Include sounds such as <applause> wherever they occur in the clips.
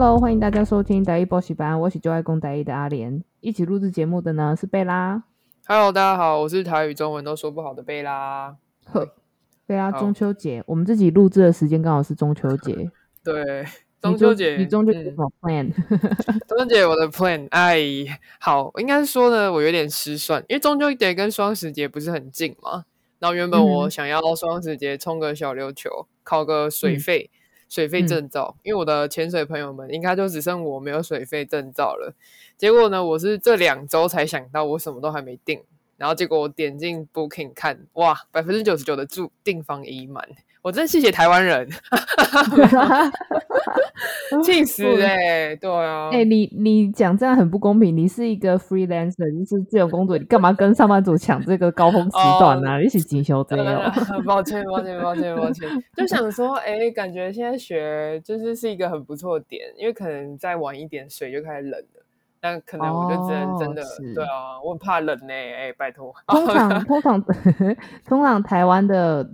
Hello，欢迎大家收听德一补习班，我是就爱公德一的阿莲，一起录制节目的呢是贝拉。Hello，大家好，我是台语中文都说不好的贝拉。呵，贝拉，中秋节，我们自己录制的时间刚好是中秋节。<laughs> 对，中秋节，你中秋节有什么 plan？、嗯、中秋节我的 plan，哎，好，应该是说呢，我有点失算，因为中秋节跟双十节不是很近嘛。然后原本我想要双十节冲个小琉球，考个水费、嗯、水费证照，因为我的潜水朋友们应该就只剩我没有水费证照了。结果呢，我是这两周才想到，我什么都还没订。然后结果我点进 Booking 看，哇，百分之九十九的住订房已满。我真谢谢台湾人，气死哎、欸！对啊，哎、欸，你你讲这样很不公平。你是一个 freelancer，就是自由工作，你干嘛跟上班族抢这个高峰时段呢、啊？一起进修这样？<laughs> <laughs> 抱歉，抱歉，抱歉，抱歉。就想说，哎、欸，感觉现在学就是是一个很不错的点，因为可能再晚一点水就开始冷了，但可能我就只能真的、哦、对啊，我很怕冷呢、欸。哎、欸，拜托。通常 <laughs> 通常通常台湾的。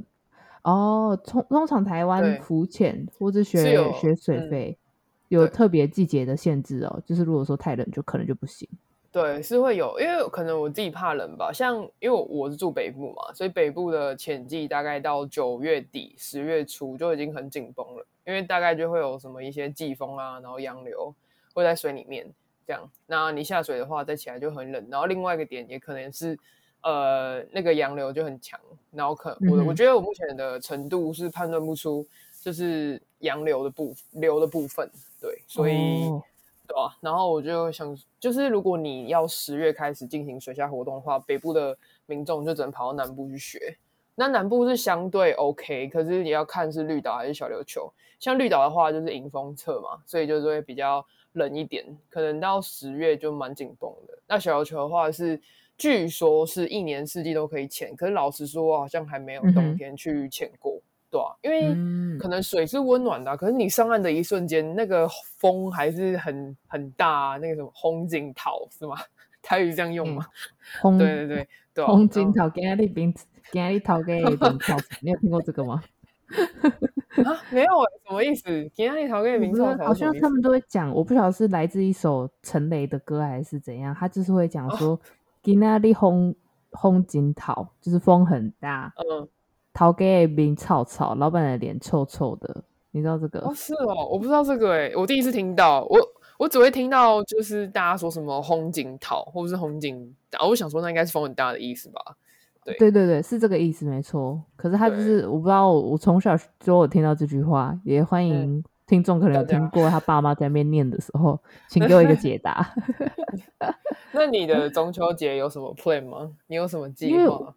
哦，通通常台湾浮潜或者学学水肺，嗯、有特别季节的限制哦。就是如果说太冷，就可能就不行。对，是会有，因为可能我自己怕冷吧。像因为我是住北部嘛，所以北部的潜季大概到九月底、十月初就已经很紧绷了，因为大概就会有什么一些季风啊，然后洋流会在水里面这样。那你下水的话，再起来就很冷。然后另外一个点也可能是。呃，那个洋流就很强，然后可我、嗯、我觉得我目前的程度是判断不出就是洋流的部流的部分，对，所以、哦、对吧、啊？然后我就想，就是如果你要十月开始进行水下活动的话，北部的民众就只能跑到南部去学。那南部是相对 OK，可是你要看是绿岛还是小琉球。像绿岛的话，就是迎风侧嘛，所以就是会比较冷一点，可能到十月就蛮紧绷的。那小琉球的话是。据说是一年四季都可以潜，可是老实说，好像还没有冬天去潜过，嗯、对啊，因为可能水是温暖的、啊，可是你上岸的一瞬间，那个风还是很很大、啊，那个什么红景桃是吗？<laughs> 台语这样用吗？嗯、对对对对，红景桃，今日冰，今日桃给冰草，你有听过这个吗？<laughs> 啊，没有，什么意思？今日桃给冰草，好像他们都会讲，我不晓得是来自一首陈雷的歌还是怎样，他就是会讲说。哦今天的风风景桃，就是风很大。嗯，桃给面臭臭，老板的脸臭臭的，你知道这个？哦，是哦，我不知道这个哎，我第一次听到。我我只会听到就是大家说什么轰景桃，或者是轰景，我想说那应该是风很大的意思吧？对对对对，是这个意思没错。可是他就是我不知道，我从小就有听到这句话，也欢迎、嗯。听众可能有听过他爸妈在那边念的时候，<laughs> 请给我一个解答。<laughs> 那你的中秋节有什么 plan 吗？你有什么计划？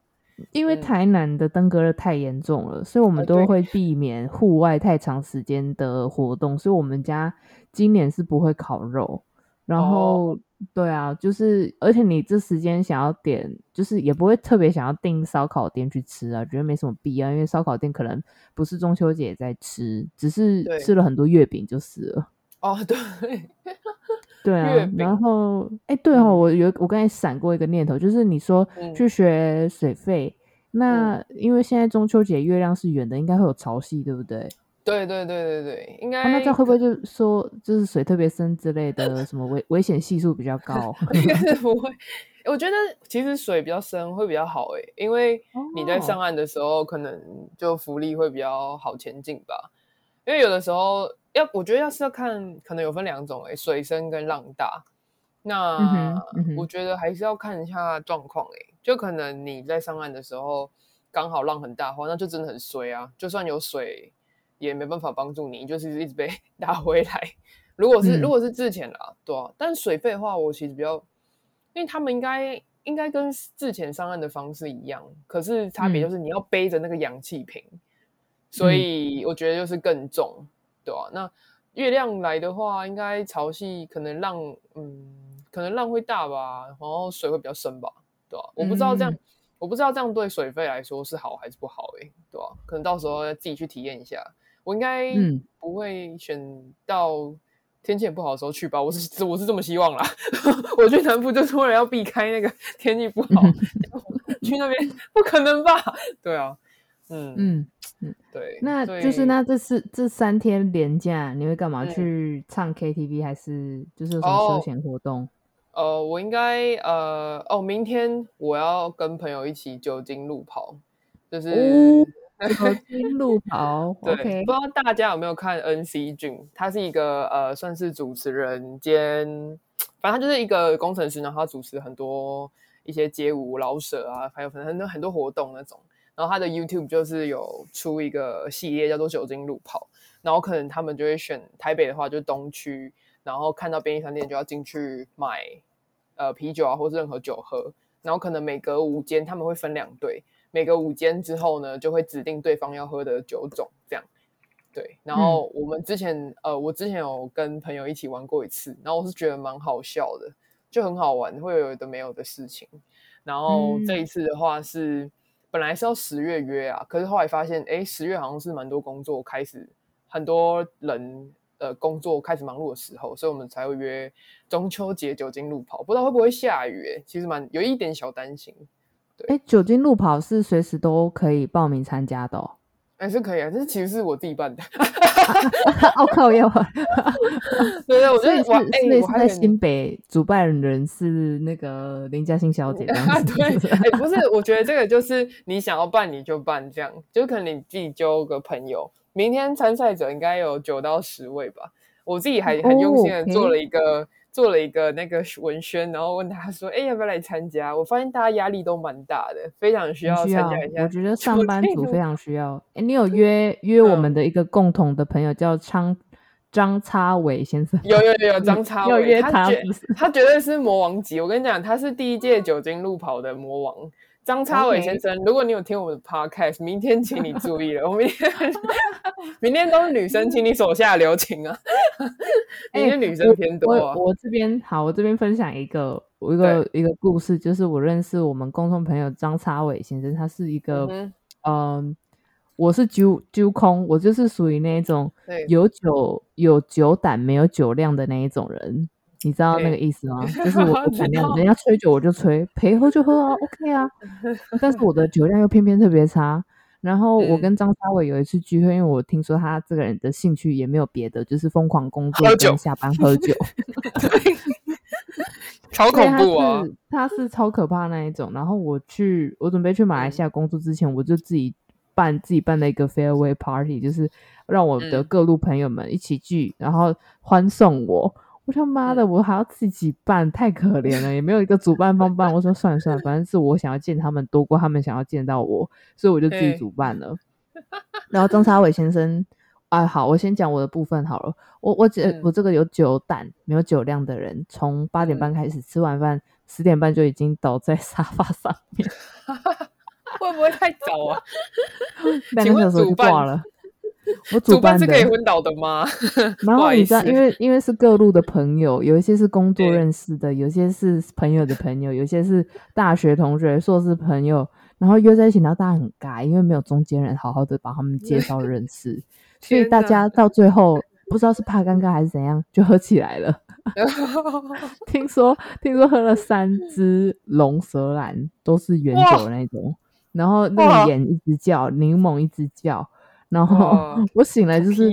因为台南的登革热太严重了，嗯、所以我们都会避免户外太长时间的活动，所以我们家今年是不会烤肉。然后，哦、对啊，就是，而且你这时间想要点，就是也不会特别想要订烧烤店去吃啊，觉得没什么必要，因为烧烤店可能不是中秋节也在吃，只是吃了很多月饼就是了。哦，<laughs> 对，对啊。然后，哎，对哦，我有我刚才闪过一个念头，就是你说去学水费，嗯、那因为现在中秋节月亮是圆的，应该会有潮汐，对不对？对对对对对，应该、啊、那这样会不会就是说，就是水特别深之类的，什么危危险系数比较高？<laughs> 应该是不会。我觉得其实水比较深会比较好诶，因为你在上岸的时候，可能就浮力会比较好前进吧。因为有的时候要，我觉得要是要看，可能有分两种诶，水深跟浪大。那、嗯嗯、我觉得还是要看一下状况诶，就可能你在上岸的时候刚好浪很大的话，那就真的很衰啊。就算有水。也没办法帮助你，就是一直被 <laughs> 打回来。如果是、嗯、如果是自潜啦，对啊。但水费的话，我其实比较，因为他们应该应该跟自潜上岸的方式一样，可是差别就是你要背着那个氧气瓶，嗯、所以我觉得就是更重，对啊。那月亮来的话，应该潮汐可能浪，嗯，可能浪会大吧，然后水会比较深吧，对啊。我不知道这样，嗯、我不知道这样对水费来说是好还是不好诶、欸，对啊。可能到时候要自己去体验一下。我应该不会选到天气很不好的时候去吧？我是我是这么希望啦。<laughs> 我去南部就突然要避开那个 <laughs> 天气不好，<laughs> 去那边不可能吧？对啊，嗯嗯，嗯，对。那就是那这次这三天连假，你会干嘛？去唱 KTV 还是就是有什么休闲活动？哦、呃，我应该呃哦，明天我要跟朋友一起酒精路跑，就是。哦酒精路跑，对，okay. 不知道大家有没有看 NC 俊？他是一个呃，算是主持人兼，反正他就是一个工程师，然后他主持很多一些街舞、老舍啊，还有很很多很多活动那种。然后他的 YouTube 就是有出一个系列叫做酒精路跑，然后可能他们就会选台北的话，就是东区，然后看到便利商店就要进去买呃啤酒啊，或是任何酒喝，然后可能每隔五间他们会分两队。每个五间之后呢，就会指定对方要喝的酒种，这样。对，然后我们之前、嗯，呃，我之前有跟朋友一起玩过一次，然后我是觉得蛮好笑的，就很好玩，会有的没有的事情。然后这一次的话是、嗯、本来是要十月约啊，可是后来发现，哎，十月好像是蛮多工作开始，很多人呃工作开始忙碌的时候，所以我们才会约中秋节酒精路跑，不知道会不会下雨？哎，其实蛮有一点小担心。哎，酒精路跑是随时都可以报名参加的哦。哎，是可以啊，这是其实是我自己办的。<laughs> 我靠，要 <laughs> 对对，我觉得我哎，我在新北主办人是那个林嘉欣小姐这样子。对，哎，不是，我觉得这个就是你想要办你就办，这样就可能你自己揪个朋友。明天参赛者应该有九到十位吧，我自己还很用心的做了一个。Oh. 做了一个那个文宣，然后问他说：“哎，要不要来参加？”我发现大家压力都蛮大的，非常需要参加一下。我觉得上班族非常需要。哎，你有约约我们的一个共同的朋友叫张张差伟先生？有有有有 <laughs> 张差伟，他绝他绝对是魔王级。我跟你讲，他是第一届酒精路跑的魔王。张超伟先生如果你有听我们的 podcast，明天请你注意了，我明天 <laughs> 明天都是女生，请你手下留情啊！<laughs> 明天女生偏多啊。欸、我，我这边好，我这边分享一个我一个一个故事，就是我认识我们共同朋友张超伟先生，他是一个嗯、呃，我是酒酒空，我就是属于那一种有酒有酒胆没有酒量的那一种人。你知道那个意思吗？<laughs> 就是我不胆量，人家吹酒我就吹，陪喝就喝啊，OK 啊。<laughs> 但是我的酒量又偏偏特别差。然后我跟张超伟有一次聚会，因为我听说他这个人的兴趣也没有别的，就是疯狂工作跟下班喝酒，<laughs> 超恐怖啊！他是超可怕那一种。然后我去，我准备去马来西亚工作之前，我就自己办自己办了一个 farewell party，就是让我的各路朋友们一起聚，然后欢送我。我他妈的，我还要自己办，太可怜了，也没有一个主办方办。我说算了算了，反正是我想要见他们多过他们想要见到我，所以我就自己主办了。<laughs> <laughs> 然后张沙伟先生，啊，好，我先讲我的部分好了。我我这、嗯、我这个有酒胆没有酒量的人，从八点半开始吃完饭，十点半就已经倒在沙发上面，<laughs> 会不会太早啊？两个小时就挂了。<laughs> 我主办是可以昏倒的吗？<laughs> 然后你知道，因为因为是各路的朋友，有一些是工作认识的，有些是朋友的朋友，有些是大学同学、硕士朋友，然后约在一起，然后大家很尬，因为没有中间人好好的把他们介绍认识，<laughs> 所以大家到最后不知道是怕尴尬还是怎样，就喝起来了。听说听说喝了三支龙舌兰，都是原酒那种，然后那个眼一直叫，柠檬一直叫。然后我醒来就是，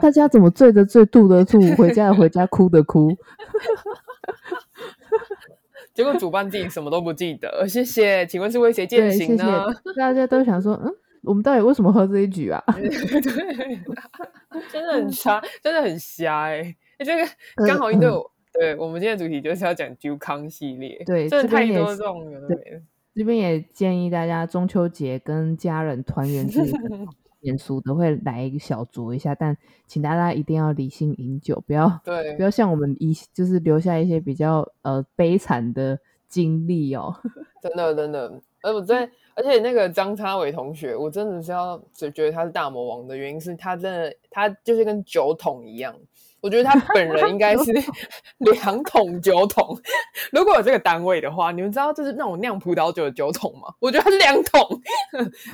大家怎么醉的醉，吐的吐，回家的回家，哭的哭。<laughs> 结果主办自己什么都不记得，谢谢。请问是为谁践行呢？谢谢。大家都想说，嗯，我们到底为什么喝这一局啊？<laughs> 对，真的很瞎，真的很瞎哎、欸！这个刚好因为我、嗯，对我们今天的主题就是要讲酒康系列，对，真的太多这种有的没的。这边也建议大家中秋节跟家人团圆这 <laughs> 个。严肃的会来一个小酌一下，但请大家一定要理性饮酒，不要对，不要像我们一就是留下一些比较呃悲惨的经历哦。真 <laughs> 的真的，而我在而且那个张叉伟同学，我真的是要就觉得他是大魔王的原因是他真的他就是跟酒桶一样。我觉得他本人应该是 <laughs> 两桶酒桶。如果有这个单位的话，你们知道这是那种酿葡萄酒的酒桶吗？我觉得两桶，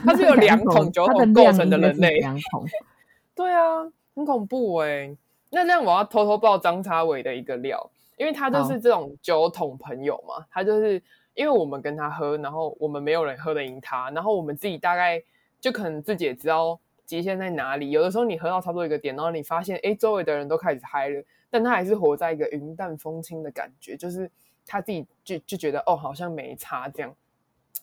它是有两桶酒桶构成的人类。两桶，<laughs> 对啊，很恐怖哎、欸。那这样我要偷偷爆张叉伟的一个料，因为他就是这种酒桶朋友嘛。他就是因为我们跟他喝，然后我们没有人喝得赢他，然后我们自己大概就可能自己也知道。极限在哪里？有的时候你喝到差不多一个点，然后你发现，哎，周围的人都开始嗨了，但他还是活在一个云淡风轻的感觉，就是他自己就就觉得哦，好像没差这样。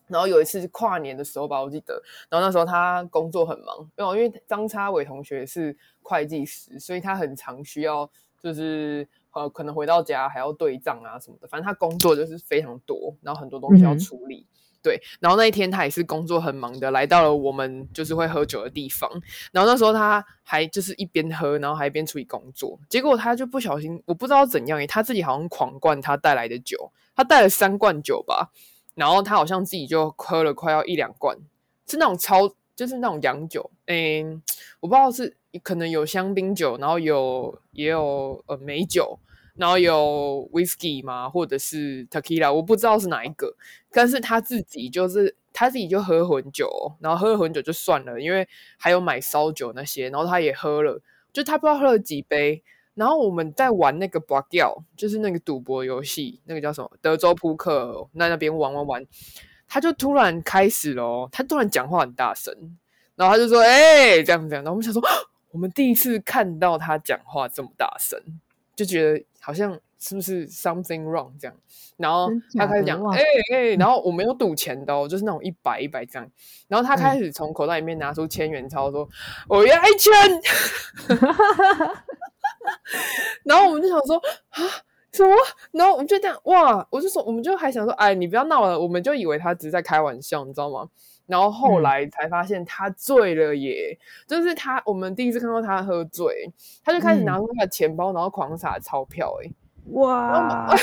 然后有一次跨年的时候吧，我记得，然后那时候他工作很忙，因为因为张差伟同学是会计师，所以他很常需要就是呃可能回到家还要对账啊什么的，反正他工作就是非常多，然后很多东西要处理。嗯、对，然后那一天他也是工作很忙的，来到了我们就是会喝酒的地方，然后那时候他还就是一边喝，然后还一边处理工作，结果他就不小心，我不知道怎样诶，他自己好像狂灌他带来的酒，他带了三罐酒吧。然后他好像自己就喝了快要一两罐，是那种超，就是那种洋酒，诶，我不知道是可能有香槟酒，然后有也有呃美酒，然后有 whisky 嘛，或者是 tequila，我不知道是哪一个，但是他自己就是他自己就喝混酒，然后喝了混酒就算了，因为还有买烧酒那些，然后他也喝了，就他不知道喝了几杯。然后我们在玩那个博缴，就是那个赌博游戏，那个叫什么德州扑克，那那边玩玩玩，他就突然开始了，他突然讲话很大声，然后他就说：“哎、欸，这样这样。”然后我们想说，<gasps> 我们第一次看到他讲话这么大声，就觉得好像是不是 something wrong 这样。然后他开始讲：“哎哎、欸欸，然后我没有赌钱的哦，就是那种一百一百这样。”然后他开始从口袋里面拿出千元钞，说：“我要一千。<laughs> ”然后我们就想说啊什么？然后我们就这样哇！我就说，我们就还想说，哎，你不要闹了。我们就以为他只是在开玩笑，你知道吗？然后后来才发现他醉了耶！嗯、就是他，我们第一次看到他喝醉，他就开始拿出他的钱包，嗯、然后狂撒钞票，哎哇！<laughs>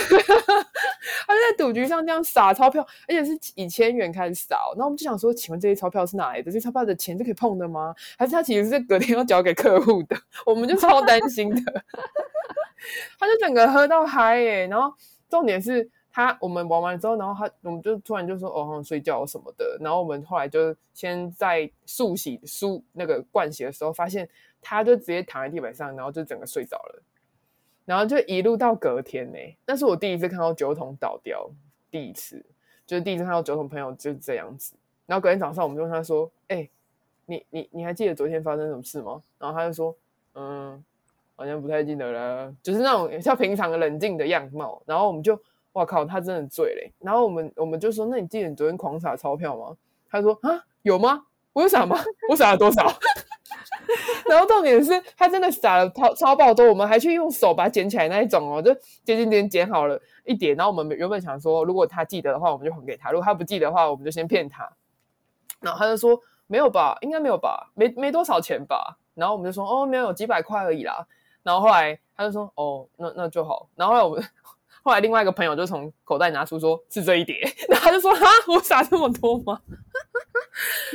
他就在赌局上这样撒钞票，而且是以千元开始撒。然后我们就想说，请问这些钞票是哪来的？这些钞票的钱是可以碰的吗？还是他其实是隔天要交给客户的？<laughs> 我们就超担心的。<laughs> 他就整个喝到嗨耶，然后重点是他我们玩完之后，然后他我们就突然就说哦，好像睡觉什么的，然后我们后来就先在漱洗漱那个盥洗的时候，发现他就直接躺在地板上，然后就整个睡着了，然后就一路到隔天呢，那是我第一次看到酒桶倒掉，第一次就是第一次看到酒桶朋友就是这样子，然后隔天早上我们就问他说，哎、你你你还记得昨天发生什么事吗？然后他就说，嗯。好像不太记得了，就是那种像平常冷静的样貌。然后我们就，哇靠，他真的醉嘞。然后我们我们就说，那你记得你昨天狂撒钞票吗？他说啊，有吗？我有撒吗？我撒了多少？<laughs> 然后重点是他真的撒了超超爆多，我们还去用手把它捡起来那一种哦，就捡捡捡捡好了一点。然后我们原本想说，如果他记得的话，我们就还给他；如果他不记得的话，我们就先骗他。然后他就说没有吧，应该没有吧，没没多少钱吧。然后我们就说哦，没有，几百块而已啦。然后后来他就说：“哦，那那就好。”然后后来我们后来另外一个朋友就从口袋拿出说：“是这一叠。<laughs> ”然后他就说：“啊，我撒这么多吗？”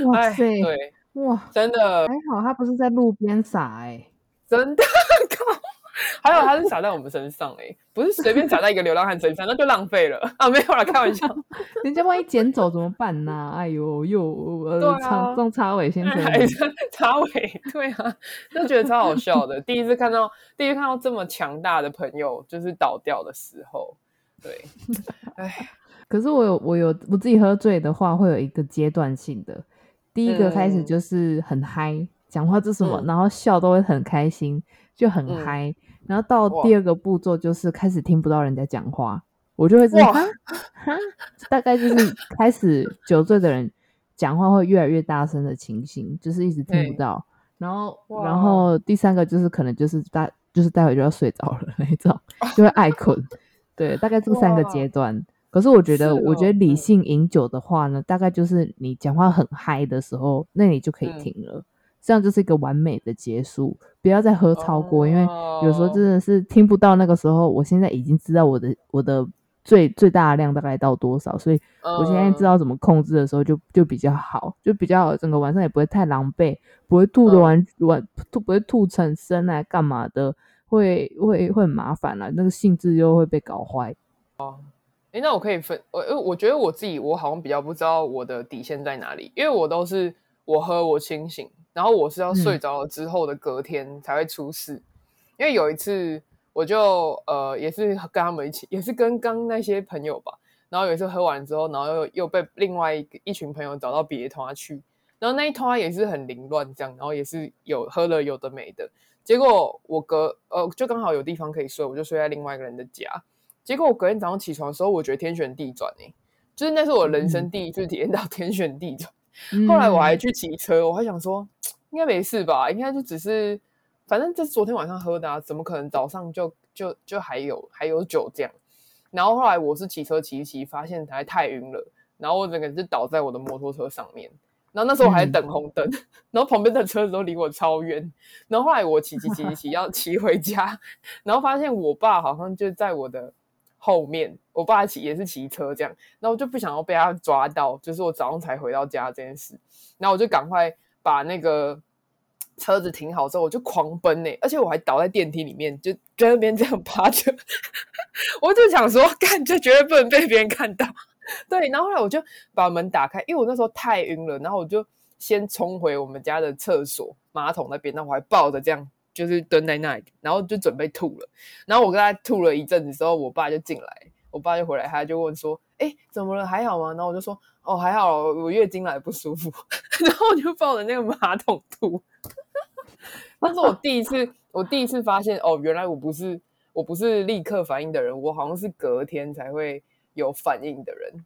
哇塞，对，哇，真的还好他不是在路边撒哎，真的靠。还有，他是洒在我们身上哎、欸，不是随便洒在一个流浪汉身上，那就浪费了啊！没有啦，开玩笑。<laughs> 人家万一捡走怎么办呢、啊？哎呦呦，呃，张张插尾先生，插尾，对啊，就觉得超好笑的。第一次看到，第一次看到这么强大的朋友，就是倒掉的时候，对，哎，<laughs> 可是我有，我有，我自己喝醉的话，会有一个阶段性的。第一个开始就是很嗨，讲、嗯、话这什么，嗯、然后笑都会很开心。就很嗨，嗯、然后到第二个步骤就是开始听不到人家讲话，我就会知道，大概就是开始酒醉的人讲话会越来越大声的情形，就是一直听不到。欸、然后，然后第三个就是可能就是大，就是待会就要睡着了那一种，就会爱困。对，大概这三个阶段。可是我觉得，哦、我觉得理性饮酒的话呢，大概就是你讲话很嗨的时候，那你就可以停了。嗯这样就是一个完美的结束，不要再喝超过，因为有时候真的是听不到那个时候。我现在已经知道我的我的最最大的量大概到多少，所以我现在知道怎么控制的时候就就比较好，就比较整个晚上也不会太狼狈，不会吐的完完吐不会吐成身来干嘛的，会会会很麻烦了，那个兴致又会被搞坏。哦，诶，那我可以分我，我觉得我自己我好像比较不知道我的底线在哪里，因为我都是我喝我清醒。然后我是要睡着了之后的隔天才会出事，嗯、因为有一次我就呃也是跟他们一起，也是跟刚那些朋友吧。然后有一次喝完之后，然后又又被另外一一群朋友找到别的地方去，然然后那一团也是很凌乱这样，然后也是有喝了有的没的。结果我隔呃就刚好有地方可以睡，我就睡在另外一个人的家。结果我隔天早上起床的时候，我觉得天旋地转哎、欸，就是那是我人生第一次体验到天旋地转。嗯、后来我还去骑车，我还想说应该没事吧，应该就只是反正这是昨天晚上喝的啊，怎么可能早上就就就还有还有酒这样？然后后来我是骑车骑一骑，发现还太晕了，然后我整个人就倒在我的摩托车上面。然后那时候我还在等红灯，嗯、然后旁边的车子都离我超远。然后后来我骑骑骑骑 <laughs> 要骑回家，然后发现我爸好像就在我的后面。我爸骑也是骑车这样，然后我就不想要被他抓到，就是我早上才回到家这件事。然后我就赶快把那个车子停好之后，我就狂奔呢、而且我还倒在电梯里面，就在那边这样趴着。<laughs> 我就想说，干就绝对不能被别人看到。对，然后后来我就把门打开，因为我那时候太晕了，然后我就先冲回我们家的厕所马桶那边，那我还抱着这样，就是蹲在那里，然后就准备吐了。然后我跟他吐了一阵子之后，我爸就进来，我爸就回来，他就问说：“哎，怎么了？还好吗？”然后我就说：“哦，还好，我月经来不舒服。<laughs> ”然后我就抱着那个马桶吐。<laughs> 那是我第一次，我第一次发现哦，原来我不是我不是立刻反应的人，我好像是隔天才会。有反应的人，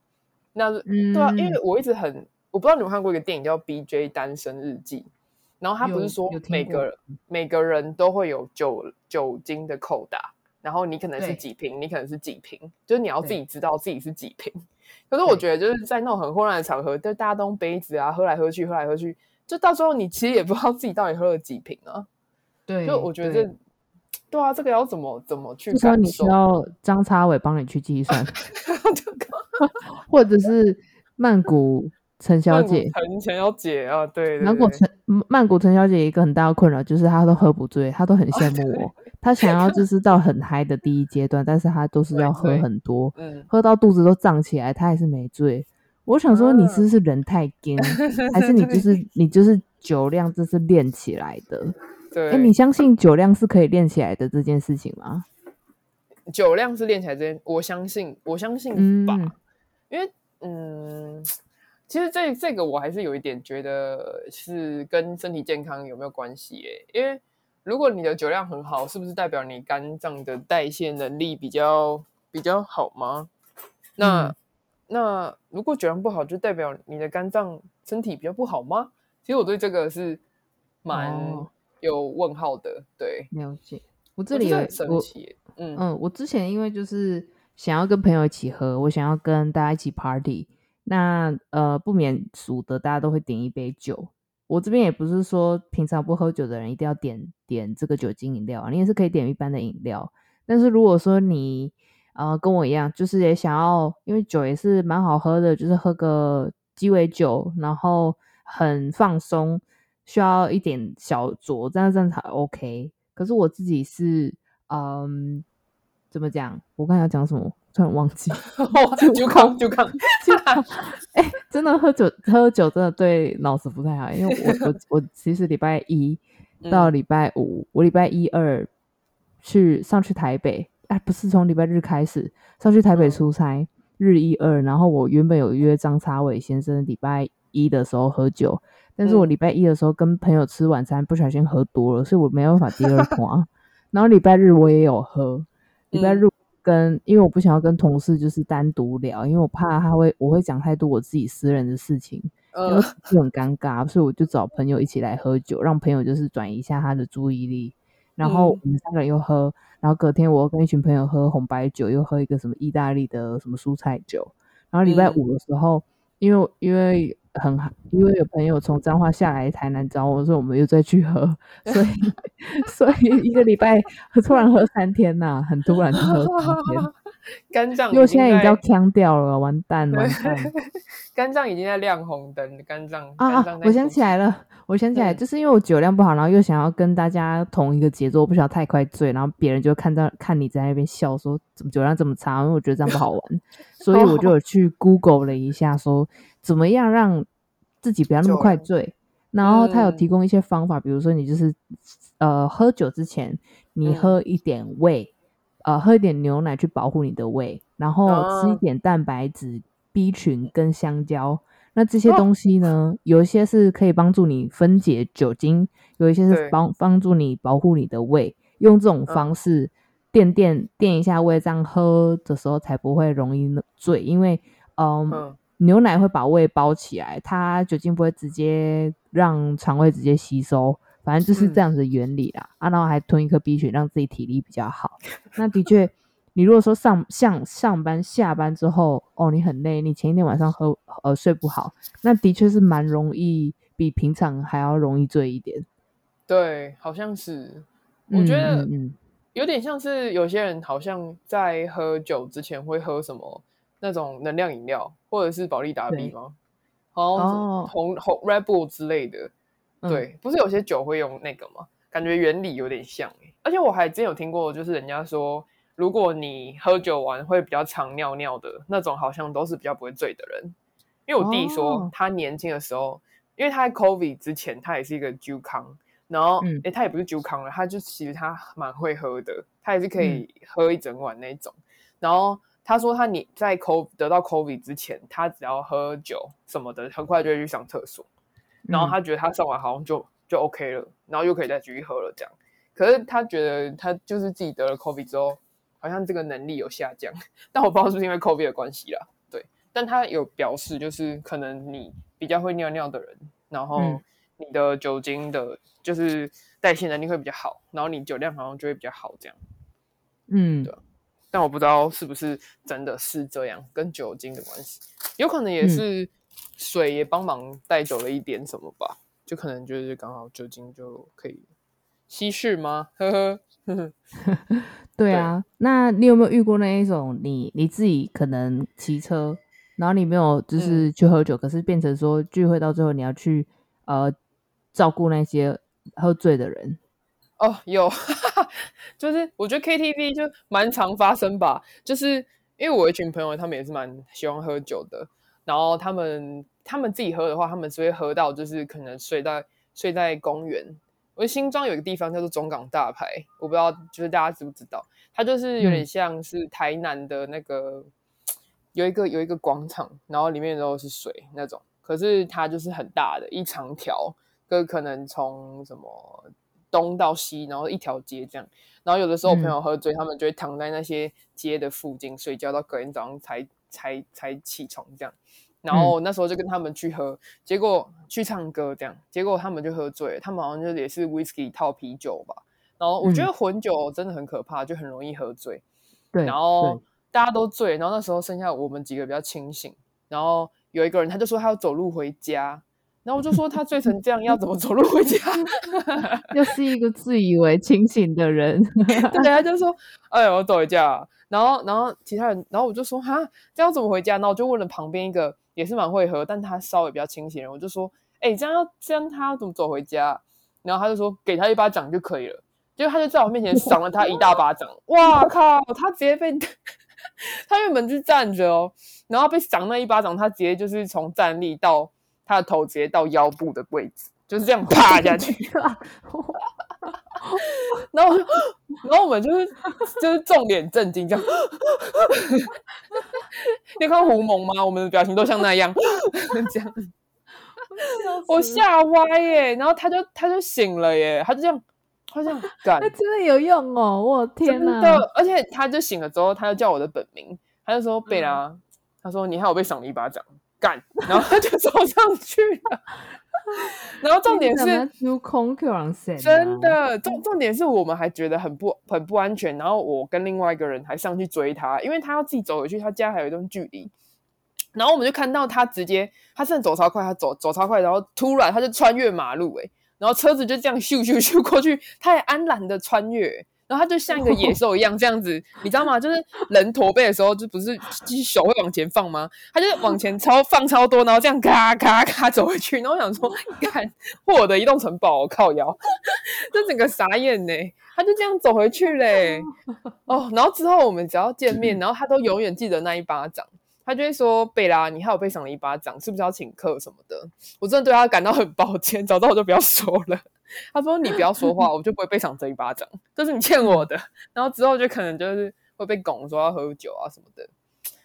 那、嗯、对啊，因为我一直很，我不知道你们看过一个电影叫《B.J. 单身日记》，然后他不是说每个每个人都会有酒酒精的扣打，然后你可能是几瓶，你可能是几瓶，就是你要自己知道自己是几瓶。可是我觉得就是在那种很混乱的场合，就大家都用杯子啊喝来喝去，喝来喝去，就到最后你其实也不知道自己到底喝了几瓶啊。对，就我觉得这。对啊，这个要怎么怎么去？就说你需要张插伟帮你去计算 <laughs> <laughs> 或者是曼谷陈小姐，陈陈小姐啊，对，曼谷陈曼谷陈小姐一个很大的困扰就是她都喝不醉，她都很羡慕我，她想要就 <laughs> 是到很嗨的第一阶段，但是她都是要喝很多，嗯，喝到肚子都胀起来，她还是没醉。我想说，你是不是人太精，还是你 <laughs> 就是你就是酒量这是练起来的？哎、欸，你相信酒量是可以练起来的这件事情吗？酒量是练起来这件，我相信，我相信吧。嗯、因为，嗯，其实这这个我还是有一点觉得是跟身体健康有没有关系？耶，因为如果你的酒量很好，是不是代表你肝脏的代谢能力比较比较好吗？那、嗯、那如果酒量不好，就代表你的肝脏身体比较不好吗？其实我对这个是蛮。哦有问号的，对，了解。我这里有很神奇，嗯嗯，我之前因为就是想要跟朋友一起喝，我想要跟大家一起 party，那呃不免俗的，大家都会点一杯酒。我这边也不是说平常不喝酒的人一定要点点这个酒精饮料，你也是可以点一般的饮料。但是如果说你呃跟我一样，就是也想要，因为酒也是蛮好喝的，就是喝个鸡尾酒，然后很放松。需要一点小酌，这样这样才 OK。可是我自己是，嗯，怎么讲？我刚才要讲什么？突然忘记。<laughs> 就康就康，<laughs> <laughs> 哎，真的喝酒喝酒真的对脑子不太好。因为我我我其实礼拜一到礼拜五，嗯、我礼拜一二去上去台北，哎，不是从礼拜日开始上去台北出差，嗯、日一二，然后我原本有约张插伟先生礼拜一的时候喝酒。但是我礼拜一的时候跟朋友吃晚餐，不小心喝多了，所以我没办法第二团。然后礼拜日我也有喝，礼拜日跟因为我不想要跟同事就是单独聊，因为我怕他会我会讲太多我自己私人的事情，就很尴尬，所以我就找朋友一起来喝酒，让朋友就是转移一下他的注意力。然后我们三个人又喝，然后隔天我又跟一群朋友喝红白酒，又喝一个什么意大利的什么蔬菜酒。然后礼拜五的时候，因为因为。很好，因为有朋友从彰化下来台南找我说，我们又再去喝，<laughs> 所以 <laughs> 所以一个礼拜突然喝三天呐、很突然就喝三天，肝脏因为现在已经要腔掉了，完蛋了，<laughs> 肝脏已经在亮红灯，肝脏啊，我想起来了，我想起来，就是因为我酒量不好，然后又想要跟大家同一个节奏，我不想要太快醉，然后别人就看到看你在那边笑，说怎么酒量这么差，因为我觉得这样不好玩，<laughs> 所以我就有去 Google 了一下，说。怎么样让自己不要那么快醉？然后他有提供一些方法，嗯、比如说你就是呃喝酒之前，你喝一点胃，嗯、呃喝一点牛奶去保护你的胃，然后吃一点蛋白质、B 群跟香蕉，那这些东西呢，哦、有一些是可以帮助你分解酒精，有一些是帮帮助你保护你的胃。用这种方式垫垫垫一下胃，这样喝的时候才不会容易醉。因为，嗯，嗯牛奶会把胃包起来，它酒精不会直接让肠胃直接吸收。反正就是这样子的原理啦，嗯、啊，然后还吞一颗 B 群，让自己体力比较好。那的确，你如果说上像上班下班之后，哦，你很累，你前一天晚上喝呃睡不好，那的确是蛮容易，比平常还要容易醉一点。对，好像是，我觉得有点像是有些人好像在喝酒之前会喝什么那种能量饮料，或者是保利达 B 吗？好像红红 Red Bull 之类的。对，嗯、不是有些酒会用那个吗？感觉原理有点像。而且我还真有听过，就是人家说，如果你喝酒完会比较常尿尿的那种，好像都是比较不会醉的人。因为我弟说，他年轻的时候，哦、因为他在 COVID 之前，他也是一个酒康，然后哎、嗯欸，他也不是酒康了，他就其实他蛮会喝的，他也是可以喝一整晚那种。嗯、然后他说，他你在 COVID 得到 COVID 之前，他只要喝酒什么的，很快就会去上厕所。然后他觉得他上完好像就就 OK 了，然后又可以再继续喝了这样。可是他觉得他就是自己得了 COVID 之后，好像这个能力有下降。但我不知道是不是因为 COVID 的关系啦。对，但他有表示就是可能你比较会尿尿的人，然后你的酒精的，就是代谢能力会比较好，然后你酒量好像就会比较好这样。嗯，对。但我不知道是不是真的是这样，跟酒精的关系，有可能也是。嗯水也帮忙带走了一点什么吧，就可能就是刚好酒精就可以稀释吗？呵 <laughs> 呵呵呵，对啊。对，那你有没有遇过那一种你，你你自己可能骑车，然后你没有就是去喝酒，嗯、可是变成说聚会到最后你要去呃照顾那些喝醉的人？哦，有，<laughs> 就是我觉得 KTV 就蛮常发生吧，就是因为我一群朋友他们也是蛮喜欢喝酒的。然后他们他们自己喝的话，他们只会喝到就是可能睡在睡在公园。我新庄有一个地方叫做中港大排，我不知道就是大家知不知道，它就是有点像是台南的那个、嗯、有一个有一个广场，然后里面都是水那种，可是它就是很大的一长条，就可能从什么东到西，然后一条街这样。然后有的时候我朋友喝醉，嗯、他们就会躺在那些街的附近睡觉，到隔天早上才。才才起床这样，然后那时候就跟他们去喝，嗯、结果去唱歌这样，结果他们就喝醉了，他们好像就也是 whisky 套啤酒吧。然后我觉得混酒真的很可怕，就很容易喝醉。对，然后大家都醉，然后那时候剩下我们几个比较清醒。然后有一个人他就说他要走路回家，然后我就说他醉成这样要怎么走路回家？<laughs> 又是一个自以为清醒的人。<laughs> 对，他就说：“哎，我走回家。”然后，然后其他人，然后我就说哈，这样怎么回家？然后我就问了旁边一个也是蛮会喝，但他稍微比较清醒的人，我就说，哎，这样要这样他要怎么走回家？然后他就说，给他一巴掌就可以了。结果他就在我面前赏了他一大巴掌，哇靠！他直接被 <laughs> 他原本是站着哦，然后被赏那一巴掌，他直接就是从站立到他的头直接到腰部的位置，就是这样 <laughs> 趴下去。<laughs> 然后，然后我们就是就是重点震惊，这样。<laughs> 你看胡蒙吗？我们的表情都像那样，<laughs> 这样。我吓歪耶！然后他就他就醒了耶，他就这样，他这样干，真的有用哦！我天哪！而且他就醒了之后，他就叫我的本名，他就说贝拉，嗯、他说你害我被赏了一巴掌，干，然后他就走上去了。然后重点是，真的重重点是我们还觉得很不很不安全。然后我跟另外一个人还上去追他，因为他要自己走回去，他家还有一段距离。然后我们就看到他直接，他甚至走超快，他走走超快，然后突然他就穿越马路，欸，然后车子就这样咻咻咻过去，他也安然的穿越。然后他就像一个野兽一样这样子，你知道吗？就是人驼背的时候，就不是就是手会往前放吗？他就往前超放超多，然后这样咔咔咔走回去。然后我想说，看我的移动城堡，我靠腰，<laughs> 这整个傻眼呢。他就这样走回去嘞。哦，然后之后我们只要见面，然后他都永远记得那一巴掌。他就会说：“贝拉，你害我被赏了一巴掌，是不是要请客什么的？”我真的对他感到很抱歉，早知道我就不要说了。<laughs> 他说：“你不要说话，我就不会被赏这一巴掌，这是你欠我的。<laughs> ”然后之后就可能就是会被拱说要喝酒啊什么的。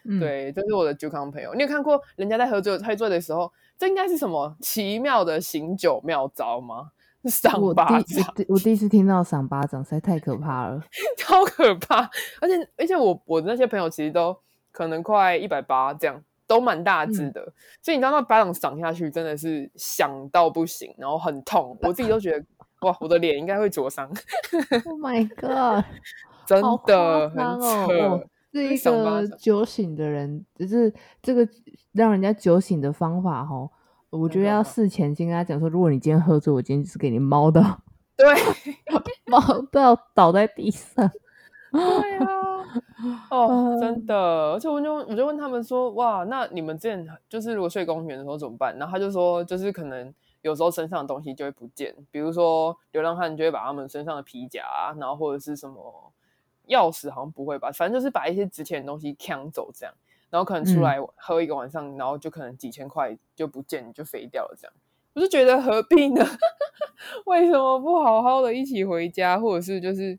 嗯、对，这是我的酒康朋友。你有看过人家在喝醉喝醉的时候，这应该是什么奇妙的醒酒妙招吗？赏巴掌我第，我第一次听到赏巴掌，实在太可怕了，<laughs> 超可怕！而且而且我我的那些朋友其实都可能快一百八这样，都蛮大只的，嗯、所以你知道那巴掌赏下去真的是响到不行，然后很痛，我自己都觉得哇，我的脸应该会灼伤。<laughs> Oh my god！<laughs> 真的很扯。是一个酒醒的人，只是这个让人家酒醒的方法哈。我觉得要事前先跟他讲说，如果你今天喝醉，我今天就是给你猫的，对，<laughs> 猫都要倒在地上。对啊，<laughs> 哦，真的，而且我就我就问他们说，哇，那你们之前就是如果睡公园的时候怎么办？然后他就说，就是可能有时候身上的东西就会不见，比如说流浪汉就会把他们身上的皮夹，然后或者是什么钥匙，好像不会吧，反正就是把一些值钱的东西抢走这样。然后可能出来喝一个晚上，嗯、然后就可能几千块就不见，就飞掉了。这样，我就觉得何必呢？<laughs> 为什么不好好的一起回家，或者是就是，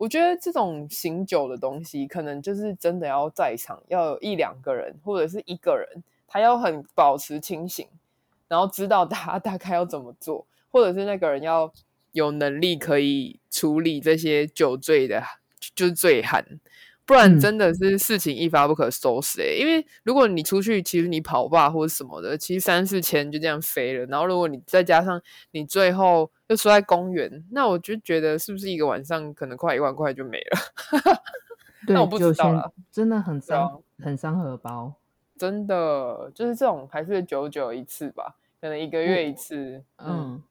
我觉得这种醒酒的东西，可能就是真的要在场，要有一两个人或者是一个人，他要很保持清醒，然后知道他 <laughs> 大概要怎么做，或者是那个人要有能力可以处理这些酒醉的，就是醉汉。不然真的是事情一发不可收拾因为如果你出去，其实你跑吧或者什么的，其实三四千就这样飞了。然后如果你再加上你最后又睡在公园，那我就觉得是不是一个晚上可能快一万块就没了？<laughs> 对，那我不知道了，真的很伤，啊、很伤荷包。真的就是这种，还是久久一次吧，可能一个月一次。嗯，嗯，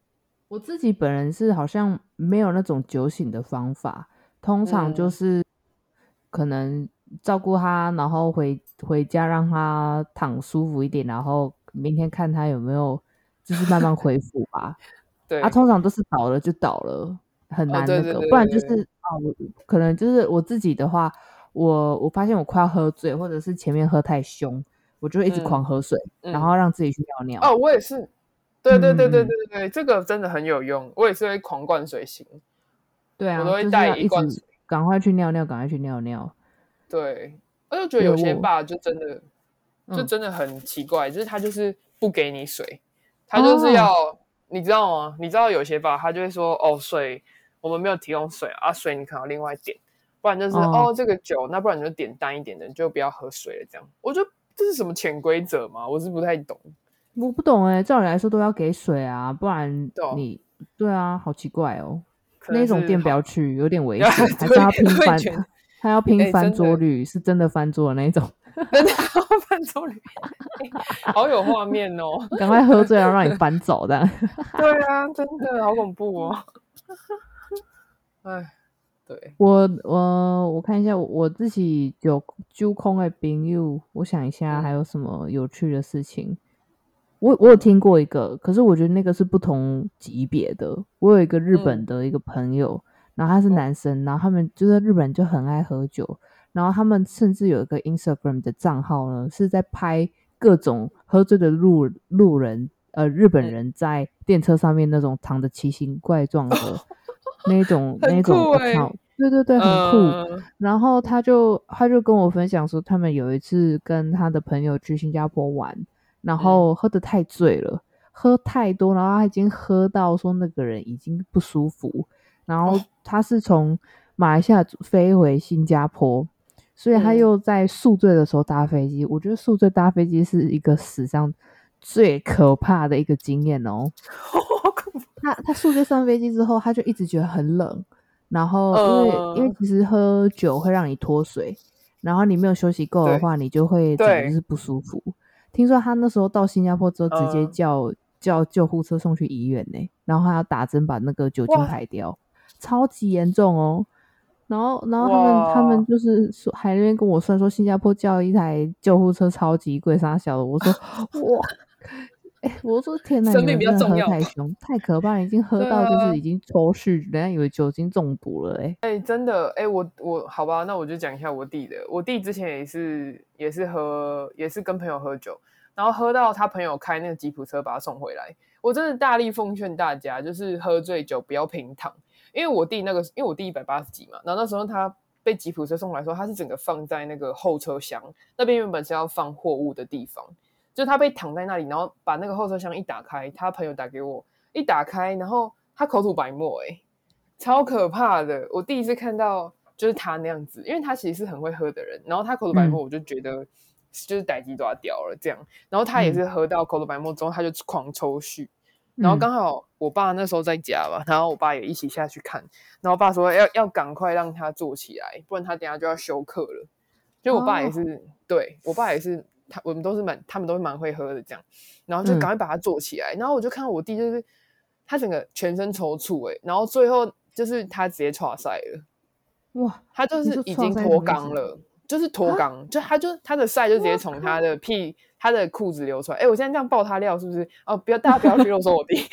我自己本人是好像没有那种酒醒的方法，通常就是。可能照顾他，然后回回家让他躺舒服一点，然后明天看他有没有就是慢慢恢复吧。对，啊，通常都是倒了就倒了，很难那个，不然就是啊，我可能就是我自己的话，我我发现我快要喝醉，或者是前面喝太凶，我就会一直狂喝水，嗯、然后让自己去尿尿。哦，我也是，对对对对对对，嗯、这个真的很有用，我也是会狂灌水型。对啊，我都会带一罐水。赶快去尿尿，赶快去尿尿。对，我就觉得有些爸就真的，就真的很奇怪，嗯、就是他就是不给你水，他就是要，哦、你知道吗？你知道有些吧他就会说，哦，水我们没有提供水啊，水你可能要另外点，不然就是哦，哦这个酒，那不然你就点淡一点的，你就不要喝水了。这样，我觉得这是什么潜规则吗？我是不太懂。我不懂哎、欸，照理来说都要给水啊，不然你对啊，好奇怪哦。那种店不要去，有点危 <laughs> 险，还是要拼翻，他要 <laughs> 拼翻桌率，是真的翻桌的那种，<laughs> 真的要翻桌率，<laughs> 好有画面哦！<laughs> 赶快喝醉然后，让你搬走的。对啊，真的好恐怖哦！哎，对我我我看一下我自己有揪空的朋友，我想一下还有什么有趣的事情。我我有听过一个，可是我觉得那个是不同级别的。我有一个日本的一个朋友，嗯、然后他是男生，然后他们就是日本就很爱喝酒，然后他们甚至有一个 Instagram 的账号呢，是在拍各种喝醉的路路人，呃，日本人在电车上面那种躺着奇形怪状的 <laughs> 那种、欸、那种，对对对，很酷。呃、然后他就他就跟我分享说，他们有一次跟他的朋友去新加坡玩。然后喝得太醉了，嗯、喝太多，然后他已经喝到说那个人已经不舒服。然后他是从马来西亚飞回新加坡，所以他又在宿醉的时候搭飞机。嗯、我觉得宿醉搭飞机是一个史上最可怕的一个经验哦。<laughs> 他他宿醉上飞机之后，他就一直觉得很冷。然后因为、呃、因为其实喝酒会让你脱水，然后你没有休息够的话，你就会整个就是不舒服。听说他那时候到新加坡之后，直接叫、呃、叫救护车送去医院呢，然后还要打针把那个酒精排掉，超级严重哦。然后，然后他们他们就是说，还那边跟我算说，新加坡叫一台救护车超级贵，啥小的。我说哇。哎，我说天哪，你们真的喝太凶，太可怕了，已经喝到就是已经抽搐，人家以为酒精中毒了哎。哎，真的哎，我我好吧，那我就讲一下我弟的。我弟之前也是也是喝，也是跟朋友喝酒，然后喝到他朋友开那个吉普车把他送回来。我真的大力奉劝大家，就是喝醉酒不要平躺，因为我弟那个，因为我弟一百八十几嘛，然后那时候他。被吉普车送来的时候，他是整个放在那个后车厢那边，原本是要放货物的地方，就他被躺在那里，然后把那个后车厢一打开，他朋友打给我，一打开，然后他口吐白沫，哎，超可怕的！我第一次看到就是他那样子，因为他其实是很会喝的人，然后他口吐白沫，我就觉得就是代志都要掉了这样，然后他也是喝到口吐白沫之后，他就狂抽搐。然后刚好我爸那时候在家吧，然后我爸也一起下去看，然后我爸说要要赶快让他坐起来，不然他等下就要休克了。就我爸也是，哦、对我爸也是，他我们都是蛮，他们都是蛮会喝的这样，然后就赶快把他坐起来，嗯、然后我就看到我弟就是他整个全身抽搐，哎，然后最后就是他直接剉赛了，哇，他就是已经脱肛了，就是脱肛，就他就他的赛就直接从他的屁。他的裤子流出来，哎、欸，我现在这样爆他料是不是？哦，不要，大家不要去肉说我弟，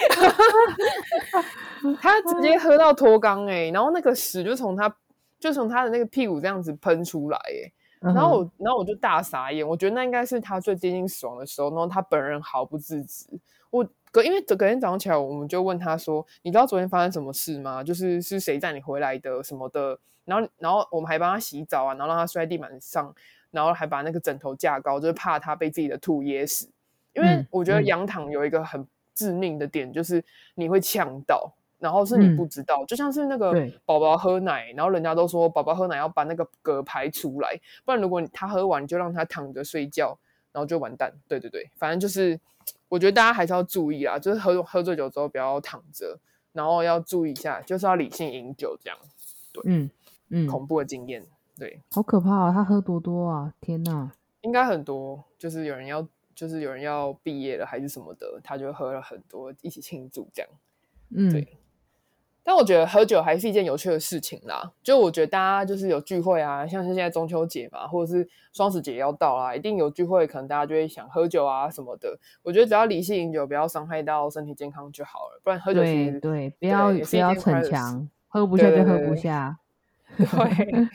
<laughs> 他直接喝到脱肛哎，然后那个屎就从他就从他的那个屁股这样子喷出来哎，然后我然后我就大傻眼，我觉得那应该是他最接近死亡的时候，然后他本人毫不自知。我隔因为隔天早上起来，我们就问他说：“你知道昨天发生什么事吗？就是是谁带你回来的什么的？”然后然后我们还帮他洗澡啊，然后让他睡在地板上。然后还把那个枕头架高，就是怕他被自己的吐噎死。因为我觉得仰躺有一个很致命的点，就是你会呛到，然后是你不知道，嗯、就像是那个宝宝喝奶，然后人家都说宝宝喝奶要把那个嗝排出来，不然如果他喝完就让他躺着睡觉，然后就完蛋。对对对，反正就是我觉得大家还是要注意啦，就是喝喝醉酒之后不要躺着，然后要注意一下，就是要理性饮酒这样。对，嗯嗯，恐怖的经验。对，好可怕啊！他喝多多啊！天哪，应该很多，就是有人要，就是有人要毕业了还是什么的，他就喝了很多，一起庆祝这样。嗯，对。但我觉得喝酒还是一件有趣的事情啦。就我觉得大家就是有聚会啊，像是现在中秋节嘛，或者是双十节要到啦，一定有聚会，可能大家就会想喝酒啊什么的。我觉得只要理性饮酒，不要伤害到身体健康就好了。不然喝酒其实对，对，不要不要逞强，喝不下就喝不下。<laughs> 对。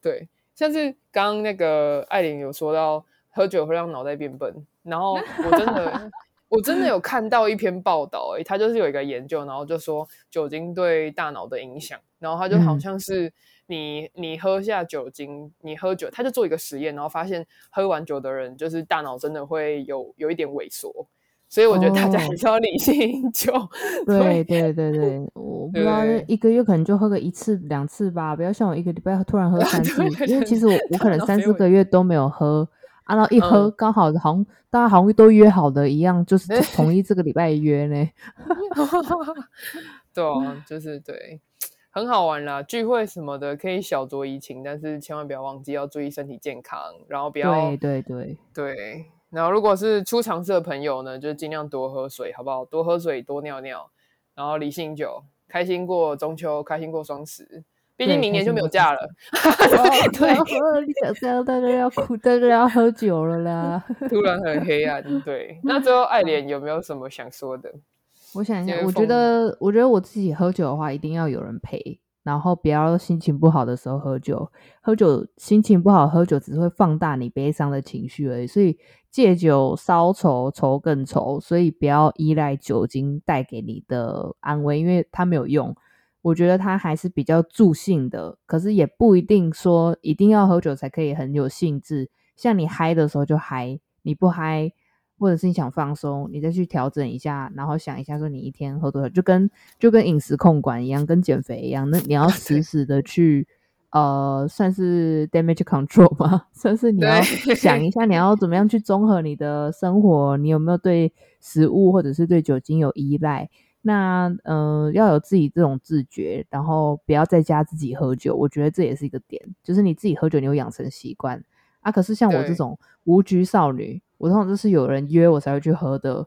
对像是刚刚那个艾琳有说到，喝酒会让脑袋变笨，然后我真的 <laughs> 我真的有看到一篇报道，哎，他就是有一个研究，然后就说酒精对大脑的影响，然后他就好像是你、嗯、你喝下酒精，你喝酒，他就做一个实验，然后发现喝完酒的人，就是大脑真的会有有一点萎缩。所以我觉得大家还是要理性饮酒。<laughs> Oh, 对对对对，我不知道一个月可能就喝个一次两次吧，不要像我一个礼拜突然喝 <laughs> 三次，因为其实我我可能三四个月都没有喝，啊，然后一喝刚好好像大家好像都约好的一样，就是同意这个礼拜约呢。<laughs> 对啊，就是对，很好玩啦，聚会什么的可以小酌怡情，但是千万不要忘记要注意身体健康，然后不要对对对对。然后，如果是初尝试的朋友呢，就尽量多喝水，好不好？多喝水，多尿尿，然后理性酒，开心过中秋，开心过双十。毕竟明年就没有假了。<laughs> 对，你想这样，大家要哭，大家要喝酒了啦。<laughs> 突然很黑暗，对。<laughs> 那最后，爱莲有没有什么想说的？我想一下，我觉得，我觉得我自己喝酒的话，一定要有人陪。然后不要心情不好的时候喝酒，喝酒心情不好，喝酒只是会放大你悲伤的情绪而已。所以借酒消愁，愁更愁。所以不要依赖酒精带给你的安慰，因为它没有用。我觉得它还是比较助兴的，可是也不一定说一定要喝酒才可以很有兴致。像你嗨的时候就嗨，你不嗨。或者是你想放松，你再去调整一下，然后想一下说你一天喝多少，就跟就跟饮食控管一样，跟减肥一样，那你要实 <laughs> 时的去呃，算是 damage control 吗？<laughs> 算是你要想一下你要怎么样去综合你的生活，你有没有对食物或者是对酒精有依赖？那嗯、呃，要有自己这种自觉，然后不要在家自己喝酒，我觉得这也是一个点，就是你自己喝酒，你有养成习惯啊。可是像我这种无拘少女。我通常都是有人约我才会去喝的，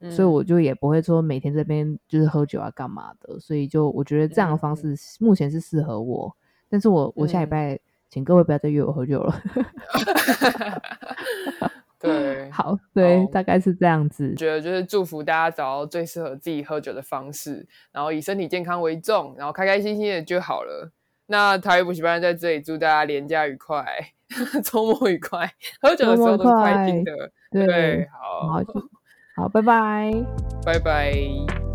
嗯、所以我就也不会说每天这边就是喝酒啊干嘛的，所以就我觉得这样的方式目前是适合我，嗯、但是我我下礼拜、嗯、请各位不要再约我喝酒了。<laughs> 对，<laughs> 好，对，大概是这样子。觉得就是祝福大家找到最适合自己喝酒的方式，然后以身体健康为重，然后开开心心的就好了。那台语补习班在这里祝大家连假愉快。<laughs> 周末愉快，喝酒的时候都是开心的。对，好，好，拜拜，拜拜。